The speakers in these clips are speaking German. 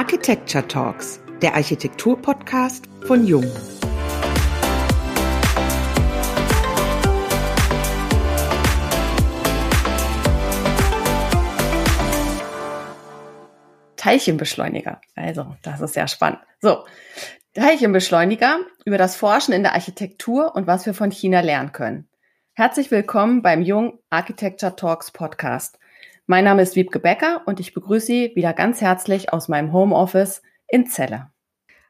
Architecture Talks, der Architektur-Podcast von Jung. Teilchenbeschleuniger. Also, das ist sehr spannend. So, Teilchenbeschleuniger über das Forschen in der Architektur und was wir von China lernen können. Herzlich willkommen beim Jung Architecture Talks Podcast. Mein Name ist Wiebke Becker und ich begrüße Sie wieder ganz herzlich aus meinem Homeoffice in Celle.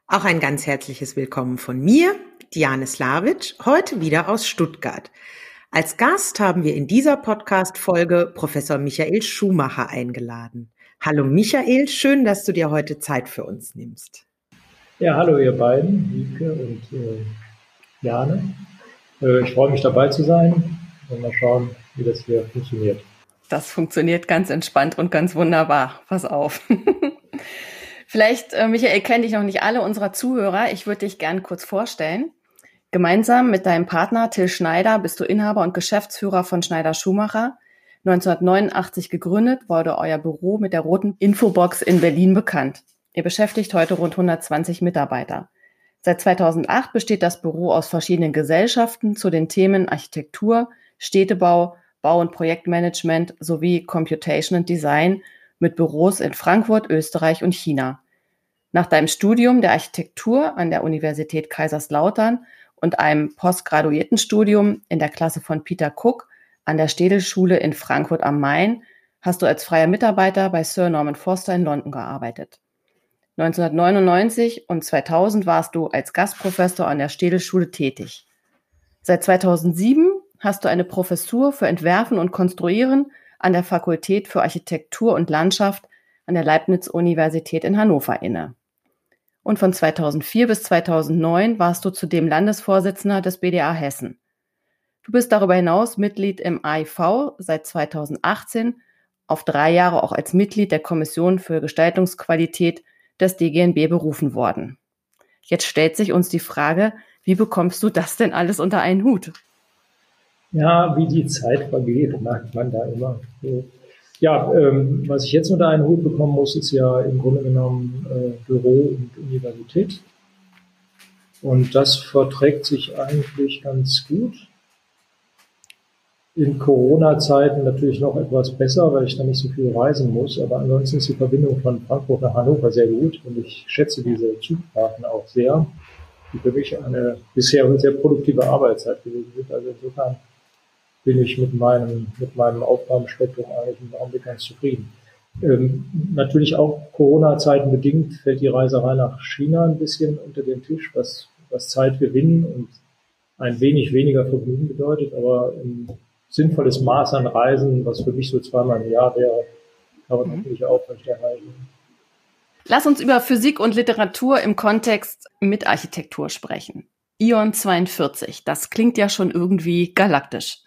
Auch ein ganz herzliches Willkommen von mir, Diane Slavic, heute wieder aus Stuttgart. Als Gast haben wir in dieser Podcast-Folge Professor Michael Schumacher eingeladen. Hallo Michael, schön, dass du dir heute Zeit für uns nimmst. Ja, hallo ihr beiden, Wiebke und äh, Jane. Äh, ich freue mich dabei zu sein und mal schauen, wie das hier funktioniert. Das funktioniert ganz entspannt und ganz wunderbar. Pass auf. Vielleicht, äh, Michael, kenne ich noch nicht alle unserer Zuhörer. Ich würde dich gerne kurz vorstellen. Gemeinsam mit deinem Partner Till Schneider bist du Inhaber und Geschäftsführer von Schneider Schumacher. 1989 gegründet wurde euer Büro mit der roten Infobox in Berlin bekannt. Ihr beschäftigt heute rund 120 Mitarbeiter. Seit 2008 besteht das Büro aus verschiedenen Gesellschaften zu den Themen Architektur, Städtebau, Bau- und Projektmanagement sowie Computation and Design mit Büros in Frankfurt, Österreich und China. Nach deinem Studium der Architektur an der Universität Kaiserslautern und einem Postgraduiertenstudium in der Klasse von Peter Cook an der Städelschule in Frankfurt am Main hast du als freier Mitarbeiter bei Sir Norman Foster in London gearbeitet. 1999 und 2000 warst du als Gastprofessor an der Städelschule tätig. Seit 2007 hast du eine Professur für Entwerfen und Konstruieren an der Fakultät für Architektur und Landschaft an der Leibniz-Universität in Hannover inne. Und von 2004 bis 2009 warst du zudem Landesvorsitzender des BDA Hessen. Du bist darüber hinaus Mitglied im AIV seit 2018, auf drei Jahre auch als Mitglied der Kommission für Gestaltungsqualität des DGNB berufen worden. Jetzt stellt sich uns die Frage, wie bekommst du das denn alles unter einen Hut? Ja, wie die Zeit vergeht, merkt man da immer. Ja, ähm, was ich jetzt unter einen Hut bekommen muss, ist ja im Grunde genommen äh, Büro und Universität. Und das verträgt sich eigentlich ganz gut. In Corona-Zeiten natürlich noch etwas besser, weil ich da nicht so viel reisen muss. Aber ansonsten ist die Verbindung von Frankfurt nach Hannover sehr gut und ich schätze diese Zugfahrten auch sehr, die für mich eine bisher sehr produktive Arbeitszeit gewesen sind. Also insofern bin ich mit meinem, mit meinem Aufgabenspektrum eigentlich im Augenblick ganz zufrieden. Ähm, natürlich auch Corona-Zeiten bedingt fällt die Reiserei nach China ein bisschen unter den Tisch, was, was Zeit gewinnen und ein wenig weniger Vergnügen bedeutet, aber ein sinnvolles Maß an Reisen, was für mich so zweimal im Jahr wäre, kann man mhm. natürlich aufrechterhalten. Lass uns über Physik und Literatur im Kontext mit Architektur sprechen. Ion 42, das klingt ja schon irgendwie galaktisch.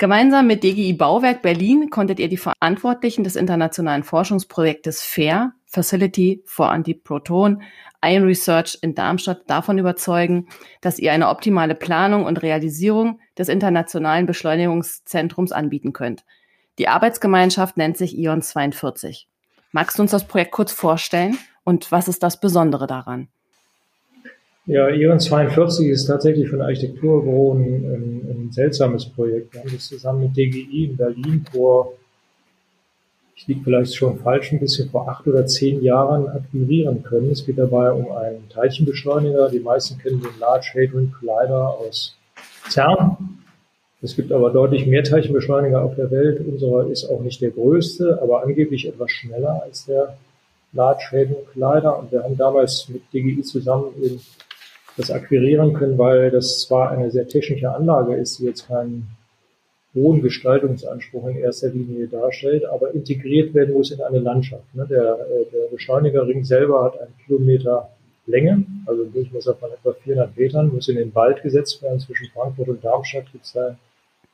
Gemeinsam mit DGI Bauwerk Berlin konntet ihr die Verantwortlichen des internationalen Forschungsprojektes FAIR, Facility for Antiproton Ion Research in Darmstadt davon überzeugen, dass ihr eine optimale Planung und Realisierung des internationalen Beschleunigungszentrums anbieten könnt. Die Arbeitsgemeinschaft nennt sich ION 42. Magst du uns das Projekt kurz vorstellen und was ist das Besondere daran? Ja, Ion 42 ist tatsächlich von Architekturbüro ein, ein, ein, seltsames Projekt. Wir haben das zusammen mit DGI in Berlin vor, ich liege vielleicht schon falsch, ein bisschen vor acht oder zehn Jahren akquirieren können. Es geht dabei um einen Teilchenbeschleuniger. Die meisten kennen den Large Hadron Collider aus CERN. Es gibt aber deutlich mehr Teilchenbeschleuniger auf der Welt. Unserer ist auch nicht der größte, aber angeblich etwas schneller als der Large Hadron Collider. Und wir haben damals mit DGI zusammen in das akquirieren können, weil das zwar eine sehr technische Anlage ist, die jetzt keinen hohen Gestaltungsanspruch in erster Linie darstellt, aber integriert werden muss in eine Landschaft. Ne? Der, äh, der Beschleunigerring selber hat einen Kilometer Länge, also ein Durchmesser von etwa 400 Metern, muss in den Wald gesetzt werden. Zwischen Frankfurt und Darmstadt gibt es da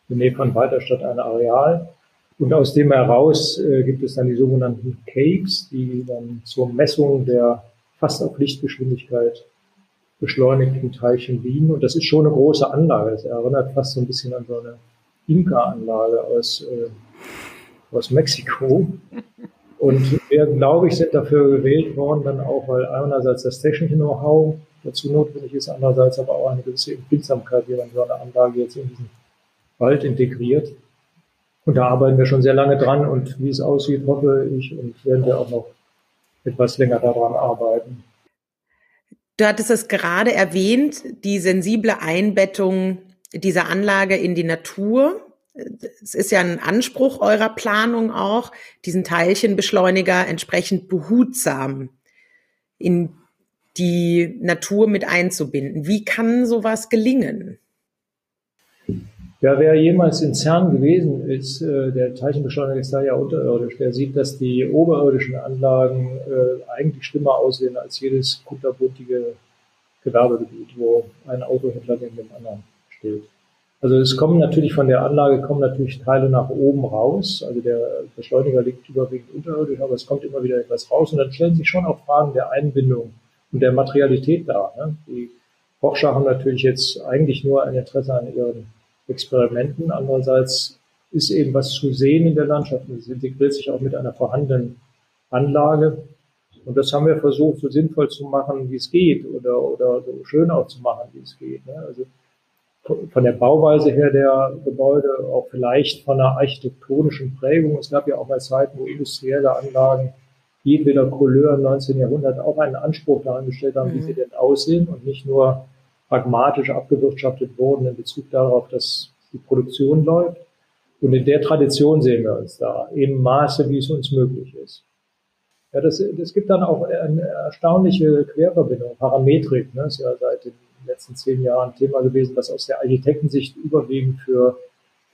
in Nähe von Weiterstadt ein Areal. Und aus dem heraus äh, gibt es dann die sogenannten Capes, die dann zur Messung der fast auf Lichtgeschwindigkeit beschleunigten Teilchen Wien. Und das ist schon eine große Anlage. Das erinnert fast so ein bisschen an so eine Inka-Anlage aus, äh, aus Mexiko. Und wir, glaube ich, sind dafür gewählt worden, dann auch, weil einerseits das technische Know-how dazu notwendig ist, andererseits aber auch eine gewisse Empfindsamkeit, wie man so eine Anlage jetzt in diesen Wald integriert. Und da arbeiten wir schon sehr lange dran und wie es aussieht, hoffe ich und werden wir auch noch etwas länger daran arbeiten. Du hattest es gerade erwähnt, die sensible Einbettung dieser Anlage in die Natur. Es ist ja ein Anspruch eurer Planung auch, diesen Teilchenbeschleuniger entsprechend behutsam in die Natur mit einzubinden. Wie kann sowas gelingen? Ja, wer jemals in CERN gewesen ist, äh, der Teilchenbeschleuniger ist da ja unterirdisch, der sieht, dass die oberirdischen Anlagen äh, eigentlich schlimmer aussehen als jedes kunterbuntige Gewerbegebiet, wo ein Autohändler neben dem anderen steht. Also es kommen natürlich von der Anlage kommen natürlich Teile nach oben raus. Also der Beschleuniger liegt überwiegend unterirdisch, aber es kommt immer wieder etwas raus. Und dann stellen sich schon auch Fragen der Einbindung und der Materialität dar. Ne? Die Forscher haben natürlich jetzt eigentlich nur ein Interesse an ihren Experimenten. Andererseits ist eben was zu sehen in der Landschaft. Es integriert sich auch mit einer vorhandenen Anlage. Und das haben wir versucht, so sinnvoll zu machen, wie es geht, oder, oder so schön auch zu machen, wie es geht. Ne? Also von der Bauweise her der Gebäude, auch vielleicht von einer architektonischen Prägung. Es gab ja auch mal Zeiten, wo industrielle Anlagen jedweder Couleur im 19. Jahrhundert auch einen Anspruch daran gestellt haben, mhm. wie sie denn aussehen und nicht nur pragmatisch abgewirtschaftet wurden in Bezug darauf, dass die Produktion läuft. Und in der Tradition sehen wir uns da, im Maße, wie es uns möglich ist. Ja, das, das gibt dann auch eine erstaunliche Querverbindung. Parametrik ne, ist ja seit den letzten zehn Jahren Thema gewesen, was aus der Architektensicht überwiegend für,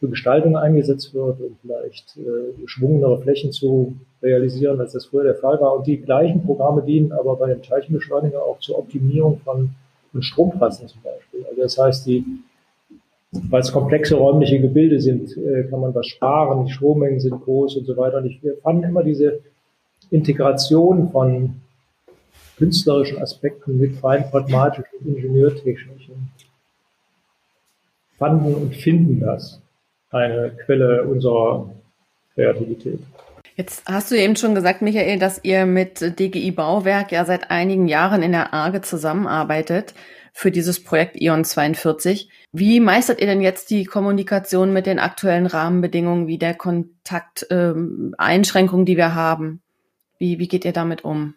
für Gestaltung eingesetzt wird, um vielleicht äh, geschwungenere Flächen zu realisieren, als das früher der Fall war. Und die gleichen Programme dienen aber bei dem Teilchenbeschleuniger auch zur Optimierung von und Stromtrassen zum Beispiel. Also das heißt, die, weil es komplexe räumliche Gebilde sind, äh, kann man was sparen, die Strommengen sind groß und so weiter. Und ich, wir fanden immer diese Integration von künstlerischen Aspekten mit rein pragmatischen, ingenieurtechnischen, fanden und finden das eine Quelle unserer Kreativität. Jetzt hast du eben schon gesagt, Michael, dass ihr mit DGI Bauwerk ja seit einigen Jahren in der ARGE zusammenarbeitet für dieses Projekt Ion 42. Wie meistert ihr denn jetzt die Kommunikation mit den aktuellen Rahmenbedingungen wie der Kontakteinschränkungen, ähm, die wir haben? Wie, wie geht ihr damit um?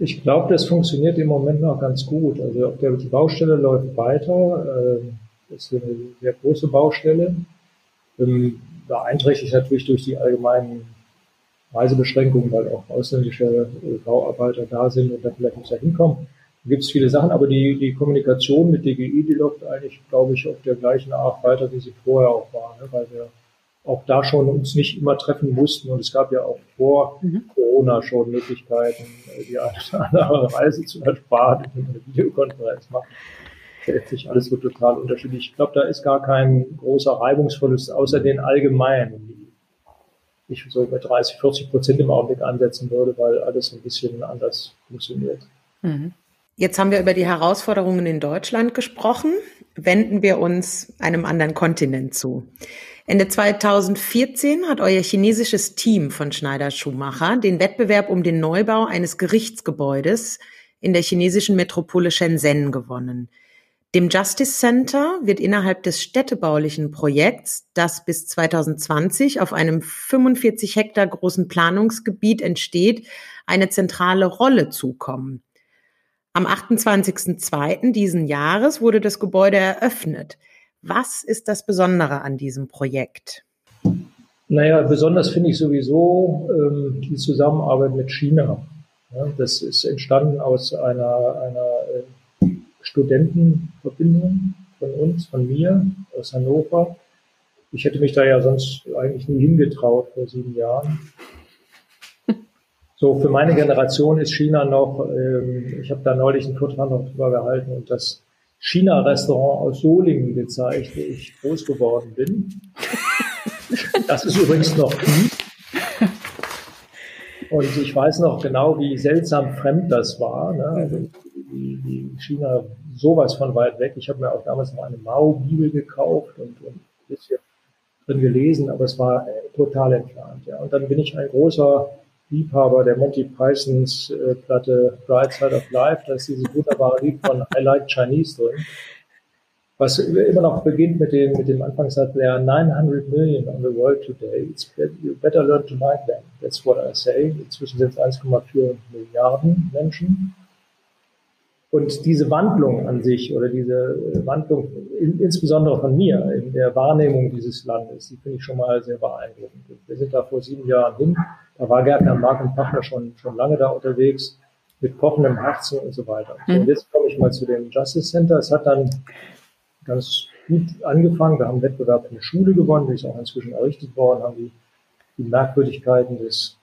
Ich glaube, das funktioniert im Moment noch ganz gut. Also der die Baustelle läuft weiter. Ähm, das ist eine sehr große Baustelle. Ähm, beeinträchtigt natürlich durch die allgemeinen Reisebeschränkungen, weil auch ausländische äh, Bauarbeiter da sind und da vielleicht nicht da hinkommen. Da gibt es viele Sachen, aber die, die Kommunikation mit DGI, die läuft eigentlich, glaube ich, auf der gleichen Art weiter, wie sie vorher auch war, ne? weil wir auch da schon uns nicht immer treffen mussten und es gab ja auch vor mhm. Corona schon Möglichkeiten, äh, die eine oder andere Reise zu ersparen, wenn man eine Videokonferenz macht sich alles so total unterschiedlich. Ich glaube, da ist gar kein großer Reibungsverlust, außer den allgemeinen, die ich so bei 30, 40 Prozent im Augenblick ansetzen würde, weil alles ein bisschen anders funktioniert. Mhm. Jetzt haben wir über die Herausforderungen in Deutschland gesprochen. Wenden wir uns einem anderen Kontinent zu. Ende 2014 hat euer chinesisches Team von Schneider Schumacher den Wettbewerb um den Neubau eines Gerichtsgebäudes in der chinesischen Metropole Shenzhen gewonnen. Dem Justice Center wird innerhalb des städtebaulichen Projekts, das bis 2020 auf einem 45 Hektar großen Planungsgebiet entsteht, eine zentrale Rolle zukommen. Am 28.02. diesen Jahres wurde das Gebäude eröffnet. Was ist das Besondere an diesem Projekt? Naja, besonders finde ich sowieso ähm, die Zusammenarbeit mit China. Ja, das ist entstanden aus einer, einer äh, Studentenverbindung von uns, von mir aus Hannover. Ich hätte mich da ja sonst eigentlich nie hingetraut vor sieben Jahren. So, für meine Generation ist China noch, ähm, ich habe da neulich einen Vortrag noch drüber gehalten und das China-Restaurant aus Solingen gezeigt, wo ich groß geworden bin. Das ist übrigens noch nie. Und ich weiß noch genau, wie seltsam fremd das war. Ne? Also die, die China sowas von weit weg. Ich habe mir auch damals noch eine Mao-Bibel gekauft und, und ein bisschen drin gelesen, aber es war äh, total entfernt. Ja. Und dann bin ich ein großer Liebhaber der Monty Pythons äh, Platte Bright Side of Life, da ist dieses wunderbare Lied von I Like Chinese drin, was immer noch beginnt mit dem, mit dem Anfangssatz, there are 900 million on the world today, It's you better learn to like them. That's what I say. Inzwischen sind es 1,4 Milliarden Menschen. Und diese Wandlung an sich oder diese Wandlung in, insbesondere von mir in der Wahrnehmung dieses Landes, die finde ich schon mal sehr beeindruckend. Wir sind da vor sieben Jahren hin, da war Gärtner Mark und Partner schon, schon lange da unterwegs mit kochendem Herzen und so weiter. Mhm. Und jetzt komme ich mal zu dem Justice Center. Es hat dann ganz gut angefangen. Wir haben einen Wettbewerb in der Schule gewonnen, der ist auch inzwischen errichtet worden, haben die, die Merkwürdigkeiten des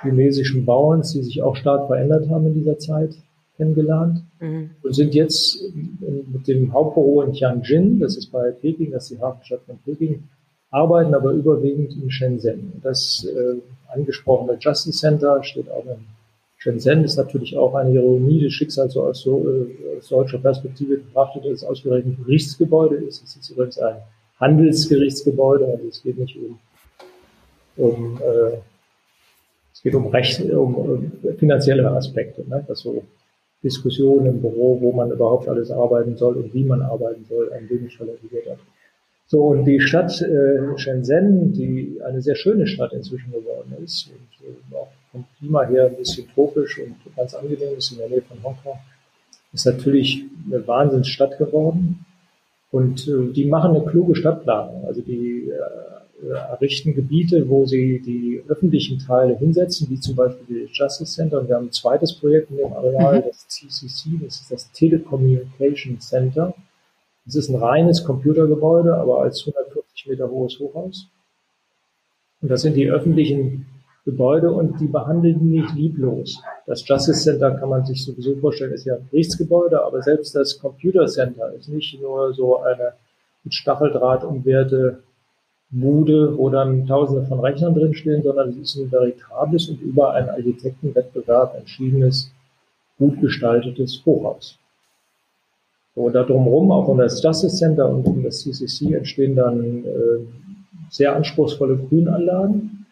chinesischen Bauens, die sich auch stark verändert haben in dieser Zeit, kennengelernt mhm. und sind jetzt mit dem Hauptbüro in Tianjin, das ist bei Peking, das ist die Hafenstadt von Peking, arbeiten aber überwiegend in Shenzhen. Das äh, angesprochene Justice Center steht auch in Shenzhen, ist natürlich auch eine Ironie des Schicksals so aus, so, äh, aus deutscher Perspektive betrachtet, dass es ausgerechnet ein Gerichtsgebäude ist. Es ist übrigens ein Handelsgerichtsgebäude, also es geht nicht um, um äh, es geht um Recht, um, um finanzielle Aspekte, ne? was so Diskussionen im Büro, wo man überhaupt alles arbeiten soll und wie man arbeiten soll, ein wenig relativiert hat. So, und die Stadt äh, Shenzhen, die eine sehr schöne Stadt inzwischen geworden ist und äh, auch vom Klima her ein bisschen tropisch und ganz angenehm ist in der Nähe von Hongkong, ist natürlich eine Wahnsinnsstadt geworden. Und äh, die machen eine kluge Stadtplanung. Also die äh, errichten Gebiete, wo sie die öffentlichen Teile hinsetzen, wie zum Beispiel das Justice Center. Und wir haben ein zweites Projekt in dem Areal, mhm. das CCC, das ist das Telecommunication Center. Das ist ein reines Computergebäude, aber als 140 Meter hohes Hochhaus. Und das sind die öffentlichen Gebäude und die behandeln nicht lieblos. Das Justice Center kann man sich sowieso vorstellen, ist ja ein Gerichtsgebäude, aber selbst das Computer Center ist nicht nur so eine mit Stacheldraht umwehrte Bude, wo dann tausende von Rechnern drinstehen, sondern es ist ein veritables und über einen Architektenwettbewerb entschiedenes, gut gestaltetes Hochhaus. Und da drumherum, auch um das Justice Center und um das CCC, entstehen dann äh, sehr anspruchsvolle Grünanlagen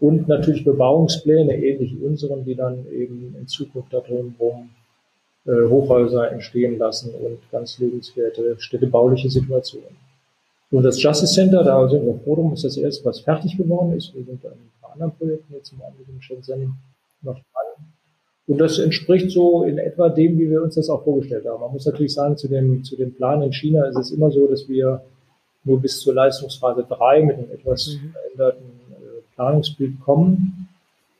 und natürlich Bebauungspläne, ähnlich unseren, die dann eben in Zukunft da drumherum äh, Hochhäuser entstehen lassen und ganz lebenswerte städtebauliche Situationen. Und das Justice Center, da sind wir froh drum, ist das erste, was fertig geworden ist. Wir sind an ein paar anderen Projekten jetzt im in Shenzhen noch dran. Und das entspricht so in etwa dem, wie wir uns das auch vorgestellt haben. Man muss natürlich sagen, zu dem, zu dem Plan in China ist es immer so, dass wir nur bis zur Leistungsphase 3 mit einem etwas mhm. veränderten äh, Planungsbild kommen.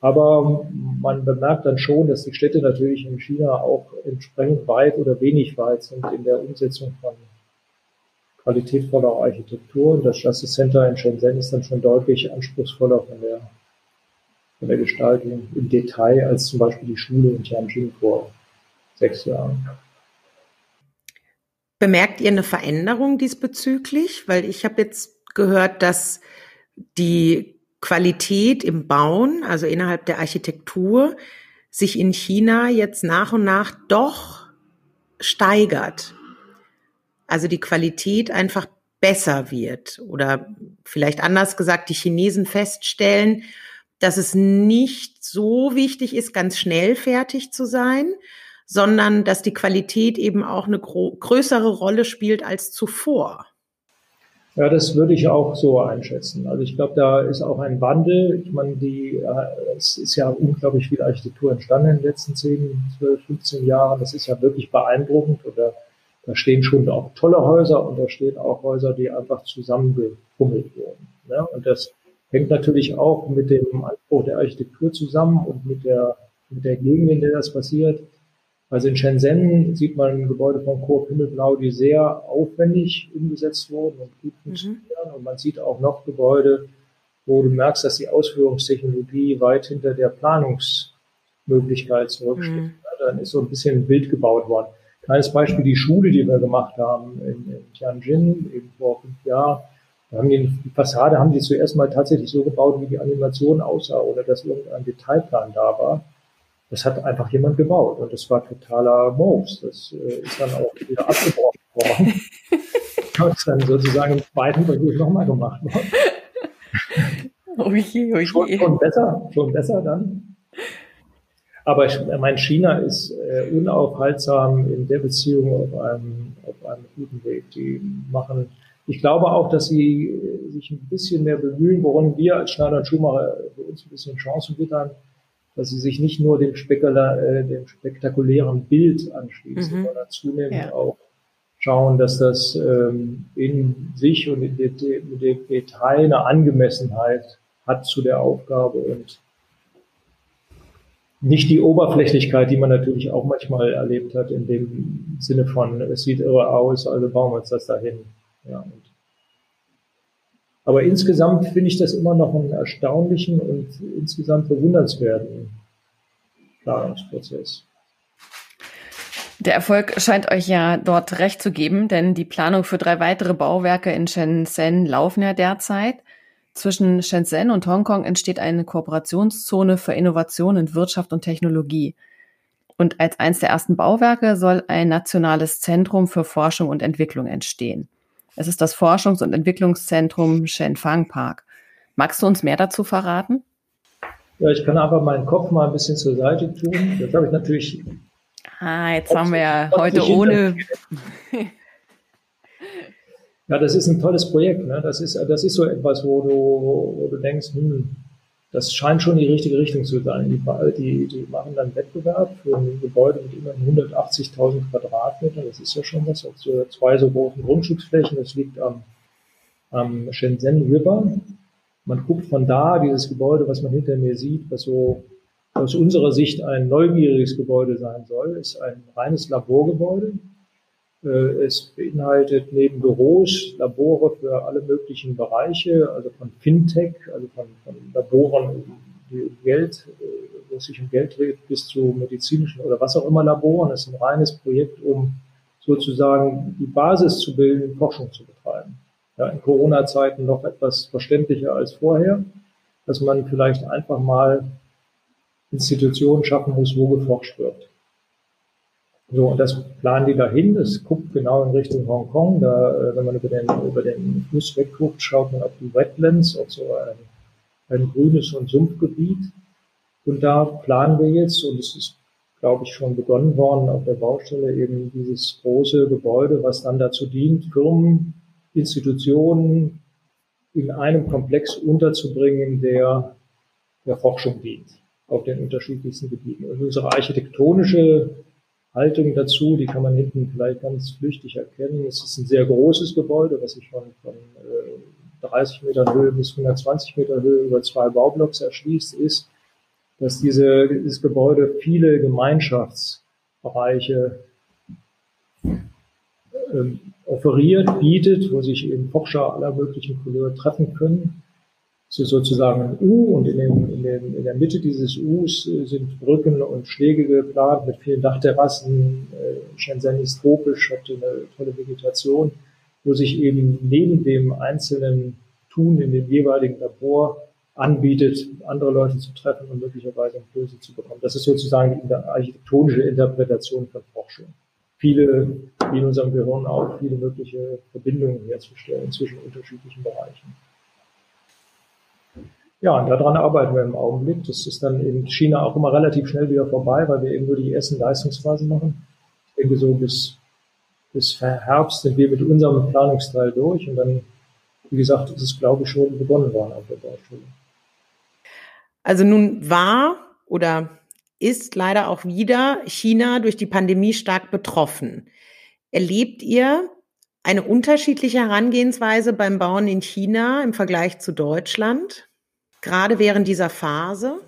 Aber man bemerkt dann schon, dass die Städte natürlich in China auch entsprechend weit oder wenig weit sind in der Umsetzung von qualitätvoller Architektur. Und das Justice Center in Shenzhen ist dann schon deutlich anspruchsvoller von der, von der Gestaltung im Detail als zum Beispiel die Schule in Tianjin vor sechs Jahren. Bemerkt ihr eine Veränderung diesbezüglich? Weil ich habe jetzt gehört, dass die Qualität im Bauen, also innerhalb der Architektur, sich in China jetzt nach und nach doch steigert also die Qualität einfach besser wird oder vielleicht anders gesagt, die Chinesen feststellen, dass es nicht so wichtig ist, ganz schnell fertig zu sein, sondern dass die Qualität eben auch eine größere Rolle spielt als zuvor. Ja, das würde ich auch so einschätzen. Also ich glaube, da ist auch ein Wandel. Ich meine, die, äh, es ist ja unglaublich viel Architektur entstanden in den letzten 10, 12, 15 Jahren. Das ist ja wirklich beeindruckend oder da stehen schon auch tolle Häuser und da stehen auch Häuser, die einfach zusammengefummelt wurden. Ne? Und das hängt natürlich auch mit dem Anspruch der Architektur zusammen und mit der, mit der Gegend, in der das passiert. Also in Shenzhen sieht man ein Gebäude von Coop Himmelblau, die sehr aufwendig umgesetzt wurden und gut mhm. funktionieren. Mhm. Und man sieht auch noch Gebäude, wo du merkst, dass die Ausführungstechnologie weit hinter der Planungsmöglichkeit zurücksteht. Mhm. Dann ist so ein bisschen Bild gebaut worden. Kleines Beispiel, die Schule, die wir gemacht haben in, in Tianjin, eben vor fünf Jahren. Da haben die, Fassade haben die zuerst mal tatsächlich so gebaut, wie die Animation aussah oder dass irgendein Detailplan da war. Das hat einfach jemand gebaut und das war totaler Moos. Das äh, ist dann auch wieder abgebrochen worden. das ist dann sozusagen im zweiten Versuch nochmal gemacht worden. Oh je, oh je. Schon, schon besser, schon besser dann. Aber ich meine, China ist äh, unaufhaltsam in der Beziehung auf einem, auf einem guten Weg. Die machen, ich glaube auch, dass sie äh, sich ein bisschen mehr bemühen, worin wir als Schneider und Schumacher für uns ein bisschen Chancen wittern, dass sie sich nicht nur dem, Spekula äh, dem spektakulären Bild anschließen, mhm. sondern zunehmend ja. auch schauen, dass das ähm, in sich und in dem, dem Detail eine Angemessenheit hat zu der Aufgabe und nicht die Oberflächlichkeit, die man natürlich auch manchmal erlebt hat, in dem Sinne von, es sieht irre aus, also bauen wir uns das dahin. Ja, aber insgesamt finde ich das immer noch einen erstaunlichen und insgesamt bewundernswerten Planungsprozess. Der Erfolg scheint euch ja dort recht zu geben, denn die Planung für drei weitere Bauwerke in Shenzhen laufen ja derzeit. Zwischen Shenzhen und Hongkong entsteht eine Kooperationszone für Innovation in Wirtschaft und Technologie. Und als eines der ersten Bauwerke soll ein nationales Zentrum für Forschung und Entwicklung entstehen. Es ist das Forschungs- und Entwicklungszentrum Shenfang Park. Magst du uns mehr dazu verraten? Ja, ich kann einfach meinen Kopf mal ein bisschen zur Seite tun. Das habe ich natürlich. Ah, jetzt haben wir ja heute ohne. Ja, das ist ein tolles Projekt. Ne? Das, ist, das ist so etwas, wo du, wo du denkst, hm, das scheint schon die richtige Richtung zu sein. Die, die, die machen dann Wettbewerb für ein Gebäude mit immerhin 180.000 Quadratmetern. Das ist ja schon was, auf so zwei so großen Grundstücksflächen. Das liegt am, am Shenzhen River. Man guckt von da dieses Gebäude, was man hinter mir sieht, was so aus unserer Sicht ein neugieriges Gebäude sein soll, ist ein reines Laborgebäude. Äh, es beinhaltet neben Büros Labore für alle möglichen Bereiche, also von Fintech, also von, von Laboren, die Geld, äh, wo es sich um Geld dreht, bis zu medizinischen oder was auch immer Laboren. Es ist ein reines Projekt, um sozusagen die Basis zu bilden, Forschung zu betreiben. Ja, in Corona-Zeiten noch etwas verständlicher als vorher, dass man vielleicht einfach mal Institutionen schaffen muss, wo geforscht wird. So, und das planen die dahin. Das guckt genau in Richtung Hongkong. Da, äh, wenn man über den, über den Fluss wegguckt, schaut man auf die Wetlands, auf so ein, ein grünes und Sumpfgebiet. Und da planen wir jetzt, und es ist, glaube ich, schon begonnen worden auf der Baustelle, eben dieses große Gebäude, was dann dazu dient, Firmen, Institutionen in einem Komplex unterzubringen, der der Forschung dient, auf den unterschiedlichsten Gebieten. Und unsere architektonische Haltung dazu, die kann man hinten vielleicht ganz flüchtig erkennen. Es ist ein sehr großes Gebäude, was sich von, von äh, 30 Metern Höhe bis 120 Meter Höhe über zwei Baublocks erschließt, ist, dass diese, dieses Gebäude viele Gemeinschaftsbereiche ähm, offeriert, bietet, wo sich eben Forscher aller möglichen Couleur treffen können. Es ist sozusagen ein U und in, dem, in, dem, in der Mitte dieses Us äh, sind Brücken und Schläge geplant mit vielen Dachterrassen. Äh, Shenzhen ist tropisch, hat eine tolle Vegetation, wo sich eben neben dem einzelnen Tun in dem jeweiligen Labor anbietet, andere Leute zu treffen und möglicherweise Impulse zu bekommen. Das ist sozusagen die architektonische Interpretation von Forschung. Viele, wie in unserem Gehirn auch, viele mögliche Verbindungen herzustellen zwischen unterschiedlichen Bereichen. Ja, und daran arbeiten wir im Augenblick. Das ist dann in China auch immer relativ schnell wieder vorbei, weil wir eben nur die ersten Leistungsphasen machen. Ich denke, so bis, bis Herbst sind wir mit unserem Planungsteil durch und dann, wie gesagt, ist es, glaube ich, schon begonnen worden auf der Baustelle. Also nun war oder ist leider auch wieder China durch die Pandemie stark betroffen. Erlebt ihr eine unterschiedliche Herangehensweise beim Bauen in China im Vergleich zu Deutschland? Gerade während dieser Phase?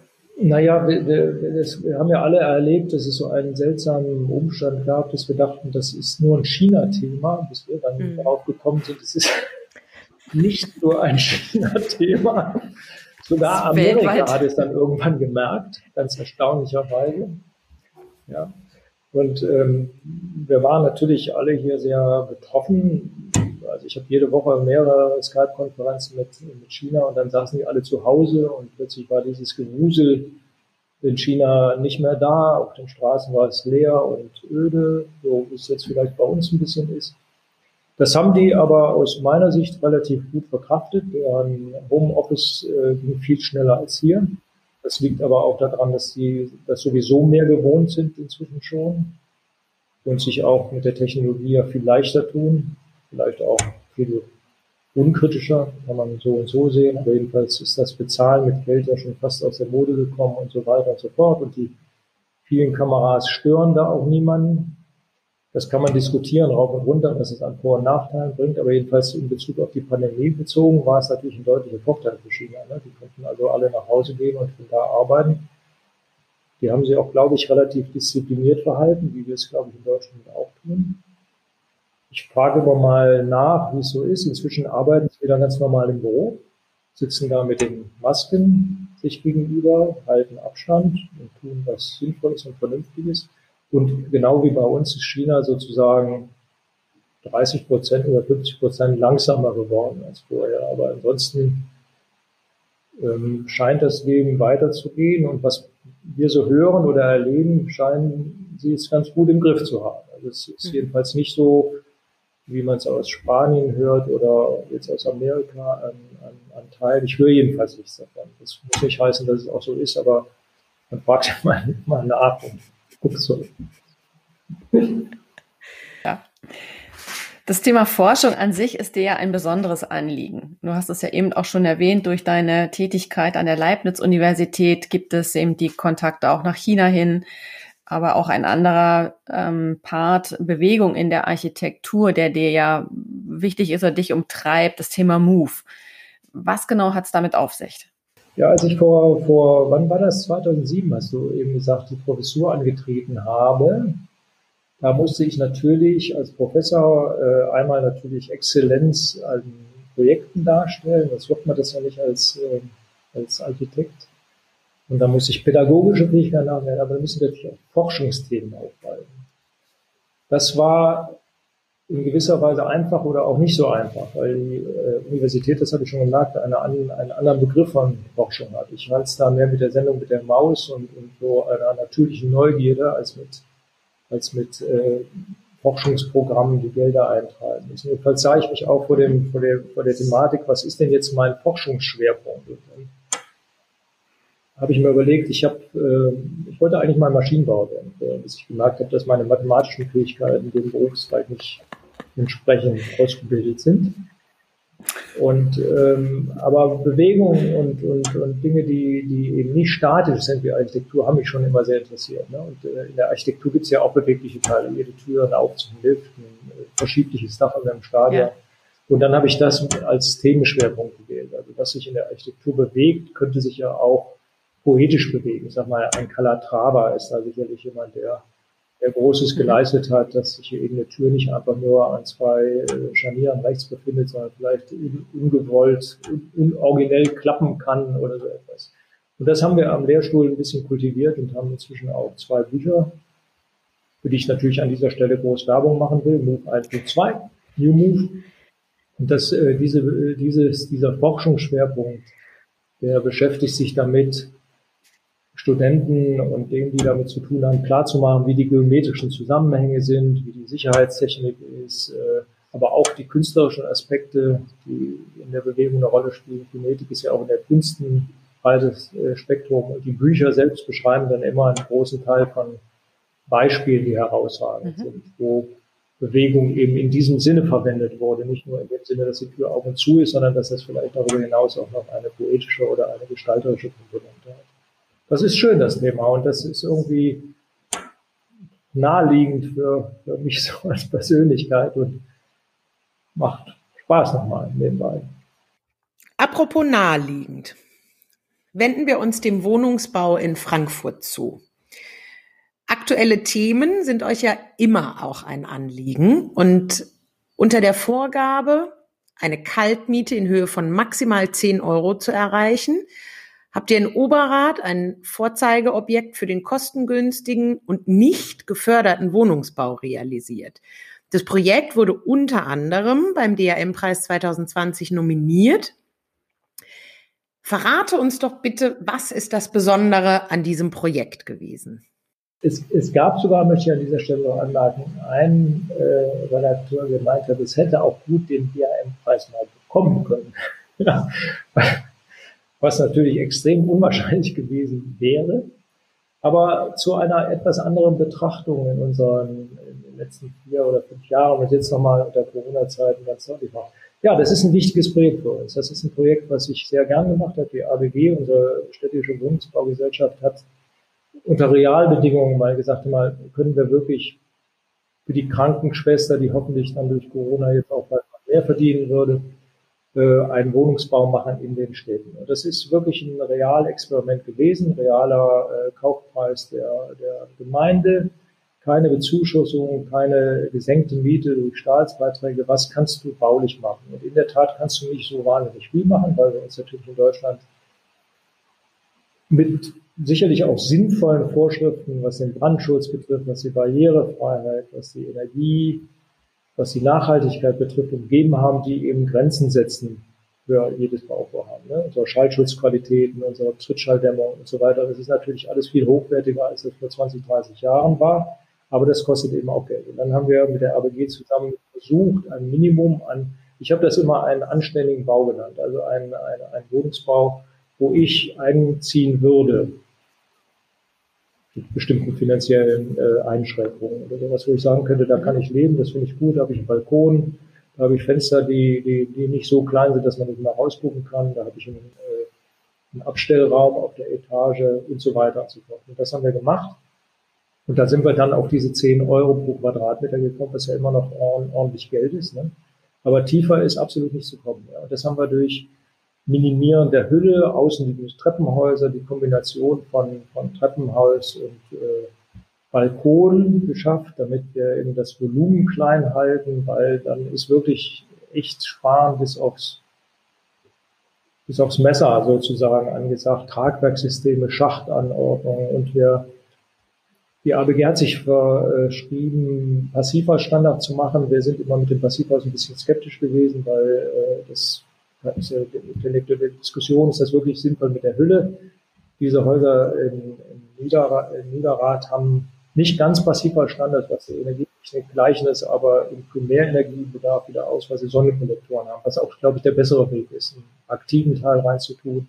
Naja, wir, wir, das, wir haben ja alle erlebt, dass es so einen seltsamen Umstand gab, dass wir dachten, das ist nur ein China-Thema, bis wir dann mhm. darauf gekommen sind, es ist nicht nur ein China-Thema. Sogar Amerika Weltweit. hat es dann irgendwann gemerkt, ganz erstaunlicherweise. Ja. Und ähm, wir waren natürlich alle hier sehr betroffen. Also ich habe jede Woche mehrere Skype-Konferenzen mit, mit China und dann saßen die alle zu Hause und plötzlich war dieses Gewusel in China nicht mehr da. Auf den Straßen war es leer und öde, so wie es jetzt vielleicht bei uns ein bisschen ist. Das haben die aber aus meiner Sicht relativ gut verkraftet. Deren Homeoffice äh, ging viel schneller als hier. Das liegt aber auch daran, dass die das sowieso mehr gewohnt sind inzwischen schon und sich auch mit der Technologie ja viel leichter tun, vielleicht auch viel unkritischer, kann man so und so sehen, aber jedenfalls ist das Bezahlen mit Geld ja schon fast aus der Mode gekommen und so weiter und so fort und die vielen Kameras stören da auch niemanden. Das kann man diskutieren, rauf und runter, was es an Vor- und Nachteilen bringt, aber jedenfalls in Bezug auf die Pandemie bezogen war es natürlich ein deutlicher Vorteil für China. Ne? Die konnten also alle nach Hause gehen und von da arbeiten. Die haben sich auch, glaube ich, relativ diszipliniert verhalten, wie wir es, glaube ich, in Deutschland auch tun. Ich frage immer mal nach, wie es so ist. Inzwischen arbeiten sie wieder ganz normal im Büro, sitzen da mit den Masken sich gegenüber, halten Abstand und tun was Sinnvolles und Vernünftiges. Und genau wie bei uns ist China sozusagen 30 Prozent oder 50 Prozent langsamer geworden als vorher. Aber ansonsten ähm, scheint das Leben weiterzugehen. Und was wir so hören oder erleben, scheinen sie es ganz gut im Griff zu haben. Also es ist hm. jedenfalls nicht so, wie man es aus Spanien hört oder jetzt aus Amerika an, an, an Teil. Ich höre jedenfalls nichts davon. Das muss nicht heißen, dass es auch so ist, aber man fragt ja mal, mal nach und guckt so. Ja. Das Thema Forschung an sich ist dir ja ein besonderes Anliegen. Du hast es ja eben auch schon erwähnt, durch deine Tätigkeit an der Leibniz-Universität gibt es eben die Kontakte auch nach China hin, aber auch ein anderer ähm, Part Bewegung in der Architektur, der dir ja wichtig ist oder dich umtreibt, das Thema Move. Was genau hat es damit auf sich? Ja, als ich vor, vor, wann war das? 2007 hast du eben gesagt, die Professur angetreten habe, da musste ich natürlich als Professor äh, einmal natürlich Exzellenz an Projekten darstellen. Das wird man das ja nicht als, äh, als Architekt. Und da muss ich pädagogische Fähigkeiten haben, aber da müssen natürlich auch Forschungsthemen aufweisen. Das war in gewisser Weise einfach oder auch nicht so einfach, weil die äh, Universität, das habe ich schon gemerkt, eine, einen anderen Begriff von Forschung hat. Ich halte es da mehr mit der Sendung mit der Maus und, und so einer natürlichen Neugierde als mit als mit äh, Forschungsprogrammen, die Gelder eintreiben müssen. Jedenfalls sah ich mich auch vor, dem, vor, der, vor der Thematik, was ist denn jetzt mein Forschungsschwerpunkt? Und dann habe ich mir überlegt, ich, hab, äh, ich wollte eigentlich mal Maschinenbauer werden, äh, bis ich gemerkt habe, dass meine mathematischen Fähigkeiten dem Berufszweig nicht entsprechend ausgebildet sind. Und ähm, aber Bewegung und, und, und Dinge, die, die eben nicht statisch sind wie Architektur, haben mich schon immer sehr interessiert. Ne? Und äh, in der Architektur gibt es ja auch bewegliche Teile, jede Tür, ein Aufzug, ein Lift, ein äh, verschiebliches Dach an einem Stadion. Ja. Und dann habe ich das als Themenschwerpunkt gewählt. Also was sich in der Architektur bewegt, könnte sich ja auch poetisch bewegen. Ich sag mal, ein Calatrava ist da sicherlich jemand, der der Großes geleistet hat, dass sich eben eine Tür nicht einfach nur an zwei äh, Scharnieren rechts befindet, sondern vielleicht ungewollt, unoriginell klappen kann oder so etwas. Und das haben wir am Lehrstuhl ein bisschen kultiviert und haben inzwischen auch zwei Bücher, für die ich natürlich an dieser Stelle groß Werbung machen will, Move 1 und 2, New Move. Und das, äh, diese, äh, dieses, dieser Forschungsschwerpunkt, der beschäftigt sich damit, Studenten und denen, die damit zu tun haben, klarzumachen, wie die geometrischen Zusammenhänge sind, wie die Sicherheitstechnik ist, äh, aber auch die künstlerischen Aspekte, die in der Bewegung eine Rolle spielen. Kinetik ist ja auch in der Kunst ein breites äh, Spektrum und die Bücher selbst beschreiben dann immer einen großen Teil von Beispielen, die herausragend mhm. sind, wo Bewegung eben in diesem Sinne verwendet wurde. Nicht nur in dem Sinne, dass die Tür auf und zu ist, sondern dass das vielleicht darüber hinaus auch noch eine poetische oder eine gestalterische Komponente hat das ist schön, das Thema. Und das ist irgendwie naheliegend für, für mich so als Persönlichkeit und macht Spaß nochmal nebenbei. Apropos naheliegend. Wenden wir uns dem Wohnungsbau in Frankfurt zu. Aktuelle Themen sind euch ja immer auch ein Anliegen und unter der Vorgabe, eine Kaltmiete in Höhe von maximal 10 Euro zu erreichen, habt ihr in Oberrat ein Vorzeigeobjekt für den kostengünstigen und nicht geförderten Wohnungsbau realisiert. Das Projekt wurde unter anderem beim DRM-Preis 2020 nominiert. Verrate uns doch bitte, was ist das Besondere an diesem Projekt gewesen? Es, es gab sogar, möchte ich an dieser Stelle noch anmerken, einen äh, Redakteur gemeint hat, es hätte auch gut den BAM-Preis mal bekommen können. Was natürlich extrem unwahrscheinlich gewesen wäre. Aber zu einer etwas anderen Betrachtung in unseren in den letzten vier oder fünf Jahren und jetzt nochmal unter Corona-Zeiten ganz deutlich macht. Ja, das ist ein wichtiges Projekt für uns. Das ist ein Projekt, was ich sehr gern gemacht habe. Die ABG, unsere städtische Wohnungsbaugesellschaft, hat unter Realbedingungen mal gesagt, mal, können wir wirklich für die Krankenschwester, die hoffentlich dann durch Corona jetzt auch bald mehr verdienen würde, äh, einen Wohnungsbau machen in den Städten. Und das ist wirklich ein Realexperiment gewesen, realer äh, Kaufpreis der, der Gemeinde, keine Bezuschussung, keine gesenkte Miete durch Staatsbeiträge. Was kannst du baulich machen? Und in der Tat kannst du nicht so wahnsinnig viel machen, weil wir uns natürlich in Deutschland mit sicherlich auch sinnvollen Vorschriften, was den Brandschutz betrifft, was die Barrierefreiheit, was die Energie, was die Nachhaltigkeit betrifft, umgeben haben, die eben Grenzen setzen für jedes Bauvorhaben. Ne? Unsere Schallschutzqualitäten, unsere Trittschalldämmung und so weiter. Das ist natürlich alles viel hochwertiger, als es vor 20, 30 Jahren war. Aber das kostet eben auch Geld. Und dann haben wir mit der ABG zusammen versucht, ein Minimum an, ich habe das immer einen anständigen Bau genannt, also ein, ein, ein Wohnungsbau, wo ich einziehen würde, mit bestimmten finanziellen äh, Einschränkungen oder sowas, wo ich sagen könnte, da kann ich leben, das finde ich gut, da habe ich einen Balkon, da habe ich Fenster, die, die, die nicht so klein sind, dass man nicht mehr rausgucken kann, da habe ich einen, äh, einen Abstellraum auf der Etage und so weiter und so fort. Und das haben wir gemacht. Und da sind wir dann auf diese 10 Euro pro Quadratmeter gekommen, was ja immer noch ordentlich Geld ist. Ne? Aber tiefer ist absolut nicht zu kommen. Ja. Und das haben wir durch Minimieren der Hülle, außenliegende Treppenhäuser, die Kombination von, von Treppenhaus und äh, Balkon geschafft, damit wir eben das Volumen klein halten, weil dann ist wirklich echt sparen bis aufs, bis aufs Messer sozusagen angesagt, Tragwerkssysteme, Schachtanordnungen und wir die ABG hat sich verschrieben, Passivhausstandard zu machen. Wir sind immer mit dem Passivhaus ein bisschen skeptisch gewesen, weil äh, das ist ja intellektuelle Diskussion, ist das wirklich sinnvoll mit der Hülle? Diese Häuser in, in, Niederrad, in Niederrad haben nicht ganz passiver Standard, was die Energietechnik gleichen ist, aber im Primärenergiebedarf wieder aus, weil sie Sonnenkollektoren haben, was auch, glaube ich, der bessere Weg ist, einen aktiven Teil reinzutun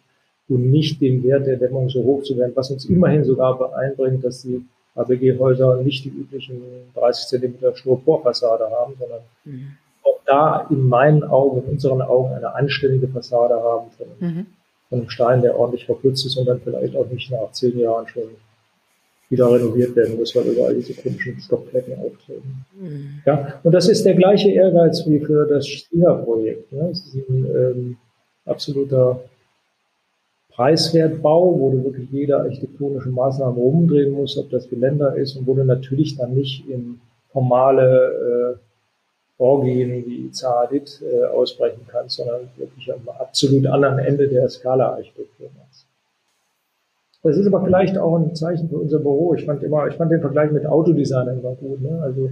und nicht den Wert der Dämmung so hoch zu werden, was uns immerhin sogar beeinbringt, dass die ABG-Häuser nicht die üblichen 30 Zentimeter Schnurporfassade haben, sondern mhm da in meinen Augen, in unseren Augen eine anständige Fassade haben von, mhm. von einem Stein, der ordentlich verputzt ist und dann vielleicht auch nicht nach zehn Jahren schon wieder renoviert werden muss, weil überall diese komischen Stockflecken auftreten. Mhm. Ja, und das ist der gleiche Ehrgeiz wie für das Stila-Projekt. Ne? Es ist ein ähm, absoluter Preiswertbau, wo du wirklich jede architektonische Maßnahme umdrehen musst, ob das Geländer ist und wo du natürlich dann nicht in formale äh, Orgien wie Zahadit äh, ausbrechen kannst, sondern wirklich am absolut anderen Ende der Skala-Architektur machst. Das ist aber vielleicht auch ein Zeichen für unser Büro. Ich fand immer, ich fand den Vergleich mit Autodesigner immer gut. Ne? Also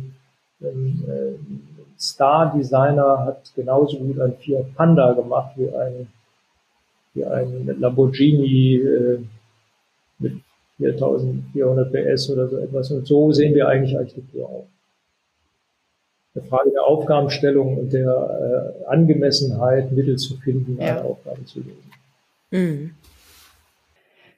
ein äh, Star-Designer hat genauso gut ein Fiat Panda gemacht wie ein, wie ein Lamborghini äh, mit 4400 PS oder so etwas. Und so sehen wir eigentlich Architektur auch eine Frage der Aufgabenstellung und der äh, Angemessenheit, Mittel zu finden, ja. eine Aufgabe zu lösen. Mhm.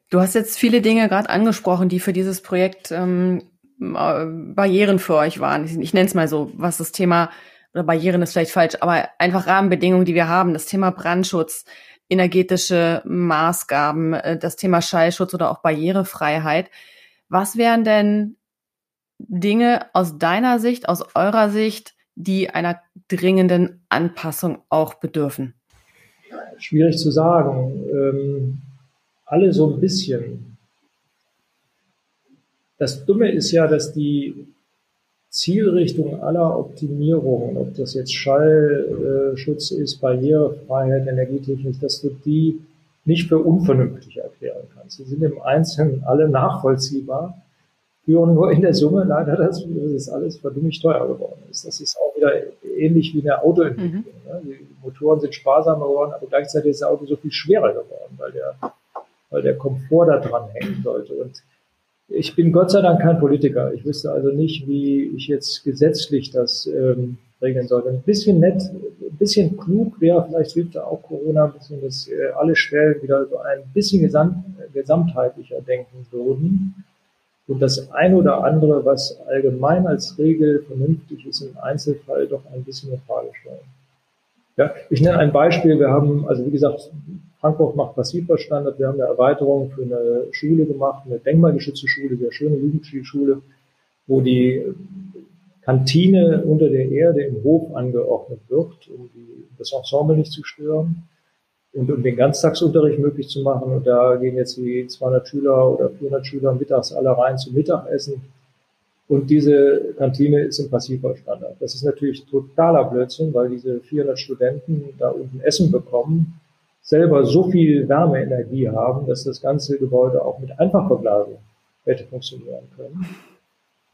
Du hast jetzt viele Dinge gerade angesprochen, die für dieses Projekt ähm, äh, Barrieren für euch waren. Ich, ich nenne es mal so, was das Thema, oder Barrieren ist vielleicht falsch, aber einfach Rahmenbedingungen, die wir haben. Das Thema Brandschutz, energetische Maßgaben, äh, das Thema Schallschutz oder auch Barrierefreiheit. Was wären denn Dinge aus deiner Sicht, aus eurer Sicht, die einer dringenden Anpassung auch bedürfen? Schwierig zu sagen. Ähm, alle so ein bisschen. Das Dumme ist ja, dass die Zielrichtung aller Optimierungen, ob das jetzt Schallschutz ist, Barrierefreiheit, Energietechnik, dass du die nicht für unvernünftig erklären kannst. Sie sind im Einzelnen alle nachvollziehbar führen nur in der Summe leider dazu, dass es alles verdummig teuer geworden ist. Das ist auch wieder ähnlich wie in der Autoentwicklung. Mhm. Ne? Die Motoren sind sparsamer geworden, aber gleichzeitig ist das Auto so viel schwerer geworden, weil der, weil der Komfort da dran hängen sollte. Und Ich bin Gott sei Dank kein Politiker. Ich wüsste also nicht, wie ich jetzt gesetzlich das ähm, regeln sollte. Ein bisschen nett, ein bisschen klug wäre, vielleicht hilft da auch Corona ein bisschen, dass äh, alle Stellen wieder so ein bisschen gesamt, gesamtheitlicher denken würden und das ein oder andere, was allgemein als Regel vernünftig ist, im Einzelfall doch ein bisschen eine Frage stellen. Ja, ich nenne ein Beispiel. Wir haben, also wie gesagt, Frankfurt macht Passivverstandard. Wir haben eine Erweiterung für eine Schule gemacht, eine denkmalgeschützte Schule, sehr schöne Jugendstilschule, wo die Kantine unter der Erde im Hof angeordnet wird, um die, das Ensemble nicht zu stören und um den Ganztagsunterricht möglich zu machen. Und da gehen jetzt die 200 Schüler oder 400 Schüler mittags alle rein zum Mittagessen. Und diese Kantine ist im Passivvollstandard. Das ist natürlich totaler Blödsinn, weil diese 400 Studenten da unten Essen bekommen, selber so viel Wärmeenergie haben, dass das ganze Gebäude auch mit Einfachverglasung hätte funktionieren können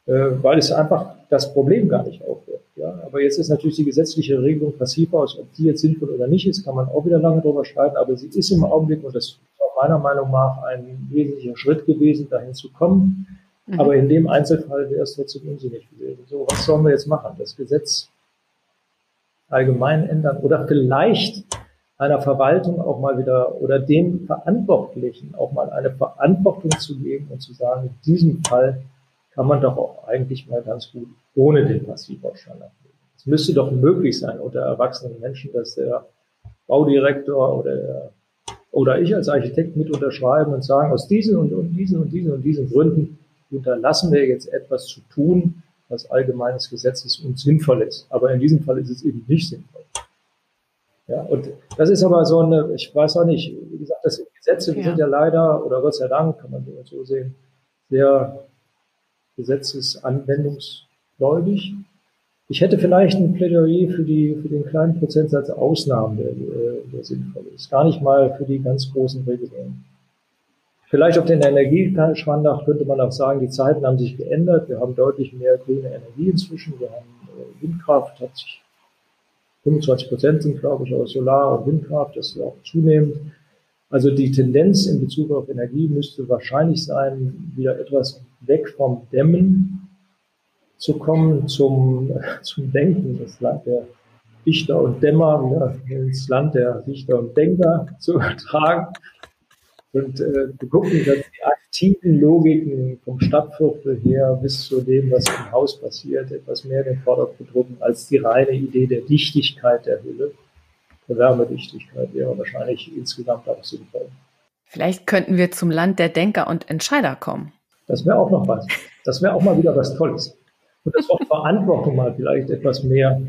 weil es einfach das Problem gar nicht aufwirft. Ja? Aber jetzt ist natürlich die gesetzliche Regelung passiver aus. Ob die jetzt sinnvoll oder nicht ist, kann man auch wieder lange drüber streiten. Aber sie ist im Augenblick, und das ist auch meiner Meinung nach ein wesentlicher Schritt gewesen, dahin zu kommen. Mhm. Aber in dem Einzelfall wäre es trotzdem unsinnig gewesen. So, was sollen wir jetzt machen? Das Gesetz allgemein ändern oder vielleicht einer Verwaltung auch mal wieder oder dem Verantwortlichen auch mal eine Verantwortung zu geben und zu sagen, in diesem Fall kann man doch auch eigentlich mal ganz gut ohne den Passivausstand ablegen. Es müsste doch möglich sein unter erwachsenen Menschen, dass der Baudirektor oder der, oder ich als Architekt mit unterschreiben und sagen, aus diesen und, und diesen und diesen und diesen Gründen unterlassen wir jetzt etwas zu tun, was allgemeines Gesetz ist und sinnvoll ist. Aber in diesem Fall ist es eben nicht sinnvoll. Ja, und das ist aber so eine, ich weiß auch nicht, wie gesagt, das Gesetze, ja. sind ja leider, oder Gott sei Dank, kann man so sehen, sehr gesetzesanwendungsgläubig. Ich hätte vielleicht ein Plädoyer für, die, für den kleinen Prozentsatz Ausnahmen, der, äh, der sinnvoll ist. Gar nicht mal für die ganz großen Regelungen. Vielleicht auf den Energieschwandach könnte man auch sagen, die Zeiten haben sich geändert. Wir haben deutlich mehr grüne Energie inzwischen. Wir haben äh, Windkraft, hat sich 25 Prozent sind, glaube ich, aus Solar- und Windkraft. Das ist auch zunehmend. Also die Tendenz in Bezug auf Energie müsste wahrscheinlich sein, wieder etwas weg vom Dämmen zu kommen zum, zum Denken, das Land der Dichter und Dämmer ins Land der Dichter und Denker zu übertragen und äh, wir gucken, dass die aktiven Logiken vom Stadtviertel her bis zu dem, was im Haus passiert, etwas mehr den Vordergrund rücken als die reine Idee der Dichtigkeit der Hülle der Wärmedichtigkeit wäre wahrscheinlich insgesamt auch sinnvoll. Vielleicht könnten wir zum Land der Denker und Entscheider kommen. Das wäre auch noch was. Das wäre auch mal wieder was Tolles. Und das Wort Verantwortung mal vielleicht etwas mehr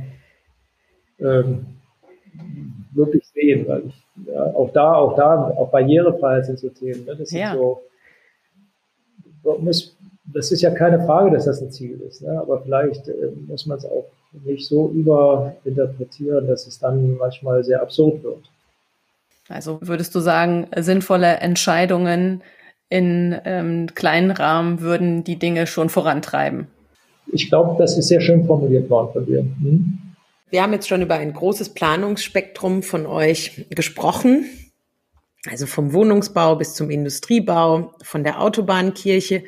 ähm, wirklich sehen, weil ich ja, auch da, auch da, auch Barrierefreiheit sind so Themen. Ne? Das ja. so, muss, das ist ja keine Frage, dass das ein Ziel ist, ne? aber vielleicht äh, muss man es auch nicht so überinterpretieren, dass es dann manchmal sehr absurd wird. Also würdest du sagen, sinnvolle Entscheidungen in ähm, kleinen Rahmen würden die Dinge schon vorantreiben? Ich glaube, das ist sehr schön formuliert worden von dir. Hm? Wir haben jetzt schon über ein großes Planungsspektrum von euch gesprochen. Also vom Wohnungsbau bis zum Industriebau, von der Autobahnkirche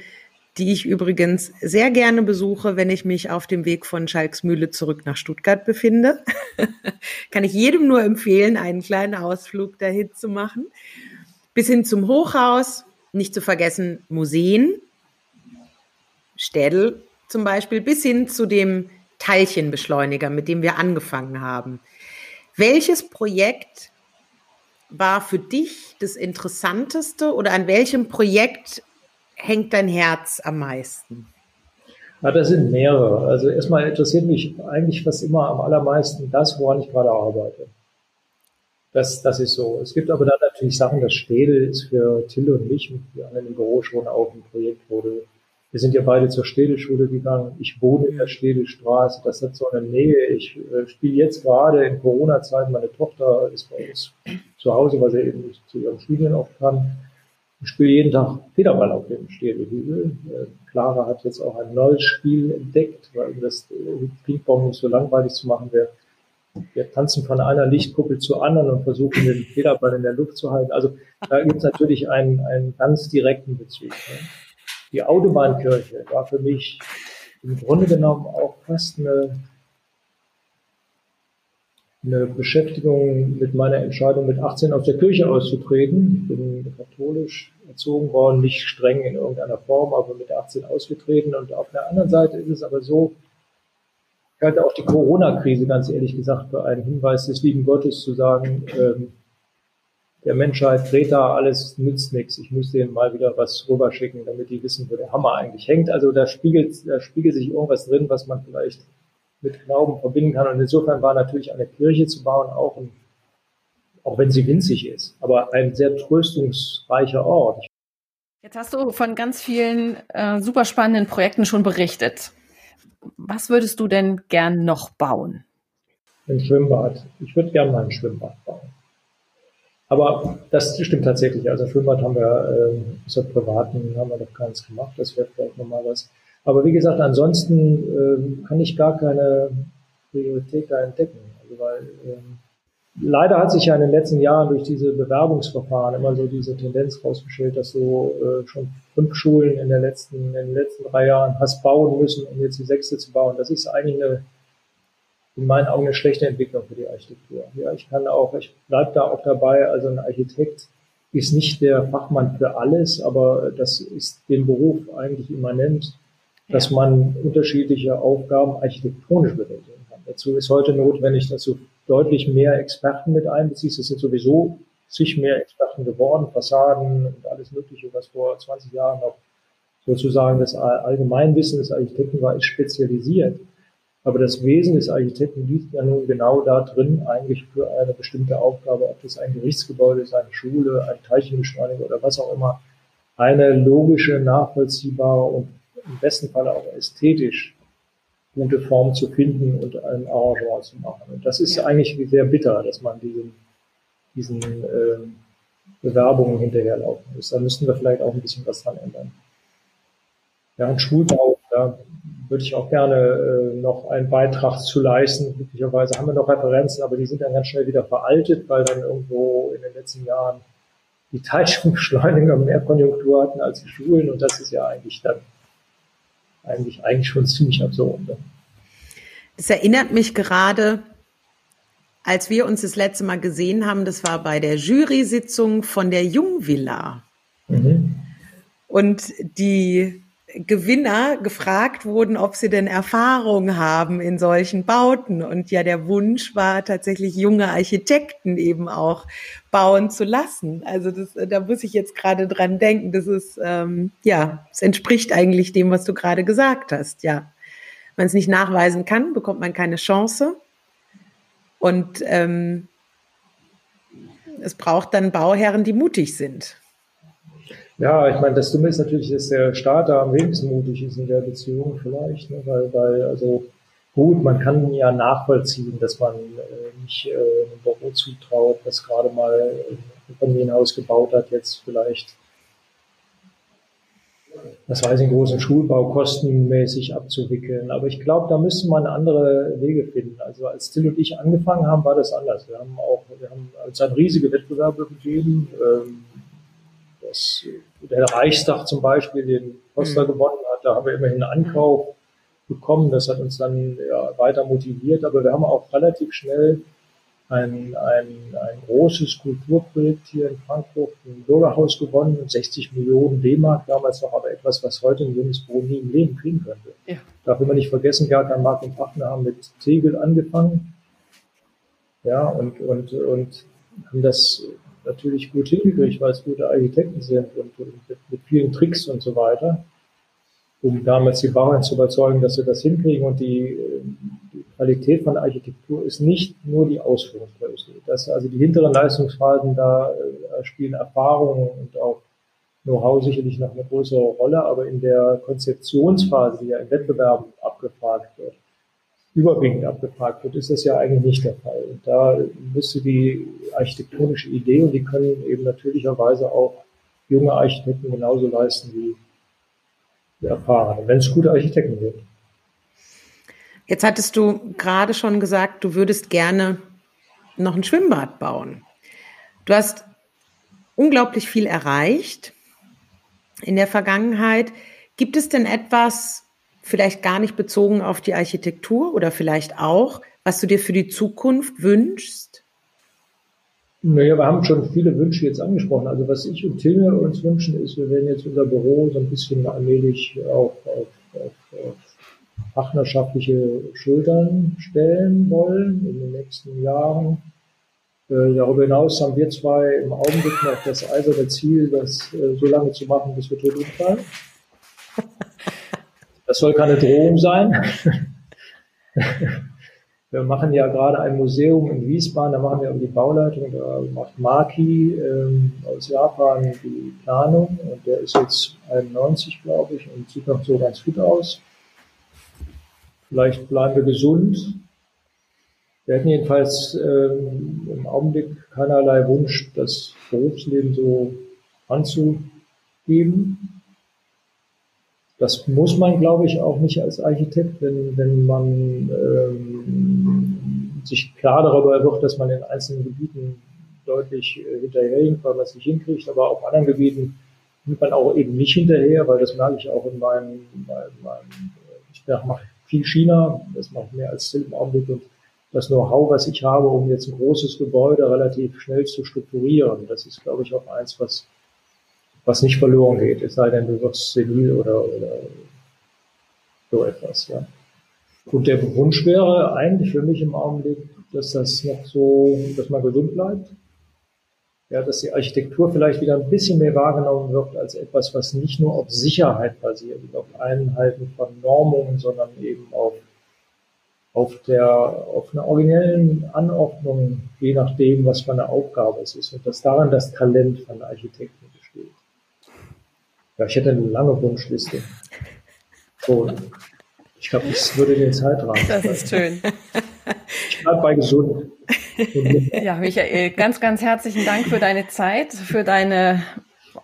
die ich übrigens sehr gerne besuche, wenn ich mich auf dem Weg von Schalksmühle zurück nach Stuttgart befinde. Kann ich jedem nur empfehlen, einen kleinen Ausflug dahin zu machen. Bis hin zum Hochhaus, nicht zu vergessen Museen, Städel zum Beispiel, bis hin zu dem Teilchenbeschleuniger, mit dem wir angefangen haben. Welches Projekt war für dich das Interessanteste oder an welchem Projekt hängt dein Herz am meisten? Ja, das sind mehrere. Also erstmal interessiert mich eigentlich fast immer am allermeisten das, woran ich gerade arbeite. Das, das ist so. Es gibt aber dann natürlich Sachen, das Städel ist für Till und mich, wir anderen im Büro schon auch ein Projekt, wurde. Wir sind ja beide zur Städelschule gegangen. Ich wohne in der Städelstraße. Das hat so eine Nähe. Ich äh, spiele jetzt gerade in Corona-Zeiten. Meine Tochter ist bei uns zu Hause, weil sie eben nicht zu ihren Studien oft kann. Ich spiele jeden Tag Federball auf dem Städelhügel. Äh, Clara hat jetzt auch ein neues Spiel entdeckt, weil das äh, Ping-Pong nicht so langweilig zu machen wäre. Wir tanzen von einer Lichtkuppel zur anderen und versuchen den Federball in der Luft zu halten. Also da gibt es natürlich einen, einen ganz direkten Bezug. Ne? die Autobahnkirche war für mich im Grunde genommen auch fast eine, eine Beschäftigung mit meiner Entscheidung, mit 18 aus der Kirche auszutreten. Ich bin katholisch erzogen worden, nicht streng in irgendeiner Form, aber mit 18 ausgetreten. Und auf der anderen Seite ist es aber so, ich halte auch die Corona-Krise ganz ehrlich gesagt für einen Hinweis des lieben Gottes zu sagen, ähm, der Menschheit, Greta, alles nützt nichts. Ich muss denen mal wieder was rüberschicken, damit die wissen, wo der Hammer eigentlich hängt. Also da spiegelt, da spiegelt sich irgendwas drin, was man vielleicht mit Glauben verbinden kann. Und insofern war natürlich eine Kirche zu bauen auch ein, auch wenn sie winzig ist, aber ein sehr tröstungsreicher Ort. Jetzt hast du von ganz vielen äh, super spannenden Projekten schon berichtet. Was würdest du denn gern noch bauen? Ein Schwimmbad. Ich würde gern mal ein Schwimmbad bauen. Aber das stimmt tatsächlich. Also Schwimmbad haben wir, äh, außer privaten haben wir noch keins gemacht. Das wäre vielleicht nochmal was. Aber wie gesagt, ansonsten äh, kann ich gar keine Priorität da entdecken. Also weil ähm, leider hat sich ja in den letzten Jahren durch diese Bewerbungsverfahren immer so diese Tendenz rausgestellt, dass du äh, schon fünf Schulen in, der letzten, in den letzten drei Jahren hast bauen müssen, um jetzt die sechste zu bauen. Das ist eigentlich eine, in meinen Augen eine schlechte Entwicklung für die Architektur. Ja, ich kann auch, ich bleibe da auch dabei, also ein Architekt ist nicht der Fachmann für alles, aber das ist dem Beruf eigentlich immanent, dass man unterschiedliche Aufgaben architektonisch bewältigen kann. Dazu ist heute notwendig, dass du deutlich mehr Experten mit einbeziehst. Es sind sowieso sich mehr Experten geworden, Fassaden und alles Mögliche, was vor 20 Jahren noch sozusagen das Allgemeinwissen des Architekten war, ist spezialisiert. Aber das Wesen des Architekten liegt ja nun genau da drin, eigentlich für eine bestimmte Aufgabe, ob das ein Gerichtsgebäude ist, eine Schule, ein Teilchenbeschleuniger oder was auch immer, eine logische, nachvollziehbare und im besten Fall auch ästhetisch gute Form zu finden und ein Arrangement zu machen. Und das ist eigentlich sehr bitter, dass man diesen, diesen äh, Bewerbungen hinterherlaufen muss. Da müssten wir vielleicht auch ein bisschen was dran ändern. Ja, und Schulbau, da würde ich auch gerne äh, noch einen Beitrag zu leisten. Glücklicherweise haben wir noch Referenzen, aber die sind dann ganz schnell wieder veraltet, weil dann irgendwo in den letzten Jahren die Teilchenbeschleuniger mehr Konjunktur hatten als die Schulen und das ist ja eigentlich dann eigentlich, eigentlich schon ziemlich absurd. Ne? Das erinnert mich gerade, als wir uns das letzte Mal gesehen haben, das war bei der Jury-Sitzung von der Jungvilla. Mhm. Und die Gewinner gefragt wurden, ob sie denn Erfahrung haben in solchen Bauten. Und ja, der Wunsch war tatsächlich junge Architekten eben auch bauen zu lassen. Also das, da muss ich jetzt gerade dran denken. Das ist, ähm, ja, es entspricht eigentlich dem, was du gerade gesagt hast. Ja, wenn man es nicht nachweisen kann, bekommt man keine Chance. Und ähm, es braucht dann Bauherren, die mutig sind. Ja, ich meine, das Dumme ist natürlich, dass der Staat da am wenigsten mutig ist in der Beziehung vielleicht, ne? weil, weil, also gut, man kann ja nachvollziehen, dass man äh, nicht äh, einem Büro zutraut, das gerade mal ein Familienhaus gebaut hat, jetzt vielleicht, das weiß ich, einen großen Schulbau kostenmäßig abzuwickeln. Aber ich glaube, da müsste man andere Wege finden. Also als Till und ich angefangen haben, war das anders. Wir haben auch, wir haben als ein riesige Wettbewerbe gegeben. Ähm, dass der Reichstag zum Beispiel den Poster mhm. gewonnen hat, da haben wir immerhin einen Ankauf bekommen. Das hat uns dann ja, weiter motiviert. Aber wir haben auch relativ schnell ein, ein, ein großes Kulturprojekt hier in Frankfurt, ein Bürgerhaus gewonnen, 60 Millionen D-Mark damals noch, aber etwas, was heute ein junges Büro nie im Leben kriegen könnte. Ja. Darf man nicht vergessen, Gerd Mark und Partner haben mit Tegel angefangen. Ja, und, und, und haben das natürlich gut hingekriegt, weil es gute Architekten sind und, und mit, mit, vielen Tricks und so weiter, um damals die Bauern zu überzeugen, dass sie das hinkriegen. Und die, die Qualität von Architektur ist nicht nur die Ausführungsgröße. Das, also die hinteren Leistungsphasen, da äh, spielen Erfahrungen und auch Know-how sicherlich noch eine größere Rolle, aber in der Konzeptionsphase, die ja im Wettbewerb abgefragt wird, überwiegend abgefragt wird, ist das ja eigentlich nicht der Fall. Und da müsste die architektonische Idee, und die können eben natürlicherweise auch junge Architekten genauso leisten wie die erfahrenen, wenn es gute Architekten sind. Jetzt hattest du gerade schon gesagt, du würdest gerne noch ein Schwimmbad bauen. Du hast unglaublich viel erreicht in der Vergangenheit. Gibt es denn etwas, vielleicht gar nicht bezogen auf die Architektur oder vielleicht auch, was du dir für die Zukunft wünschst? Naja, wir haben schon viele Wünsche jetzt angesprochen. Also was ich und Tilne uns wünschen, ist, wir werden jetzt unser Büro so ein bisschen allmählich auf, auf, auf, auf partnerschaftliche Schultern stellen wollen in den nächsten Jahren. Äh, darüber hinaus haben wir zwei im Augenblick noch das eiserne Ziel, das äh, so lange zu machen, bis wir tot umfallen. Das soll keine Drohung sein. Wir machen ja gerade ein Museum in Wiesbaden, da machen wir um die Bauleitung, da macht Maki ähm, aus Japan die Planung und der ist jetzt 91, glaube ich, und sieht noch so ganz gut aus. Vielleicht bleiben wir gesund. Wir hätten jedenfalls ähm, im Augenblick keinerlei Wunsch, das Berufsleben so anzugeben. Das muss man, glaube ich, auch nicht als Architekt, wenn, wenn man ähm, sich klar darüber wird, dass man in einzelnen Gebieten deutlich äh, hinterherhinkt, weil man es nicht hinkriegt, aber auf anderen Gebieten hinkt man auch eben nicht hinterher, weil das merke ich auch in meinem, meinem, meinem ich mache viel China, das mache ich mehr als Still im Augenblick und das Know-how, was ich habe, um jetzt ein großes Gebäude relativ schnell zu strukturieren, das ist, glaube ich, auch eins, was was nicht verloren geht, es sei denn, du wirst senil oder, oder so etwas. Ja. Und der Wunsch wäre eigentlich für mich im Augenblick, dass das noch so, dass man gesund bleibt. Ja, dass die Architektur vielleicht wieder ein bisschen mehr wahrgenommen wird als etwas, was nicht nur auf Sicherheit basiert und auf Einhalten von Normungen, sondern eben auf, auf der, auf einer originellen Anordnung, je nachdem, was für eine Aufgabe es ist. Und dass daran das Talent von Architekten besteht. Ja, ich hätte eine lange Wunschliste. So, ich glaube, das würde den Zeitrahmen. Das ist schön. Ich bleibe bei gesund. Ja, Michael, ganz, ganz herzlichen Dank für deine Zeit, für deine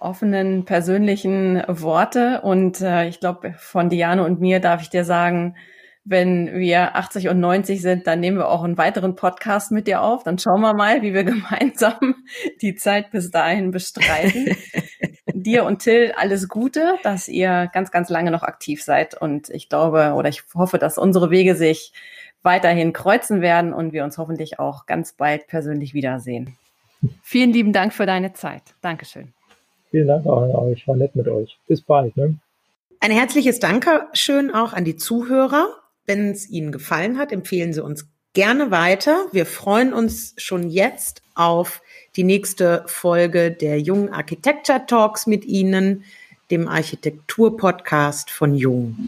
offenen persönlichen Worte. Und äh, ich glaube, von Diane und mir darf ich dir sagen, wenn wir 80 und 90 sind, dann nehmen wir auch einen weiteren Podcast mit dir auf. Dann schauen wir mal, wie wir gemeinsam die Zeit bis dahin bestreiten dir und Till alles Gute, dass ihr ganz, ganz lange noch aktiv seid. Und ich glaube oder ich hoffe, dass unsere Wege sich weiterhin kreuzen werden und wir uns hoffentlich auch ganz bald persönlich wiedersehen. Vielen lieben Dank für deine Zeit. Dankeschön. Vielen Dank auch an euch. War nett mit euch. Bis bald. Ne? Ein herzliches Dankeschön auch an die Zuhörer. Wenn es Ihnen gefallen hat, empfehlen Sie uns gerne weiter. Wir freuen uns schon jetzt auf die nächste Folge der Jung Architecture Talks mit Ihnen, dem Architektur-Podcast von Jung.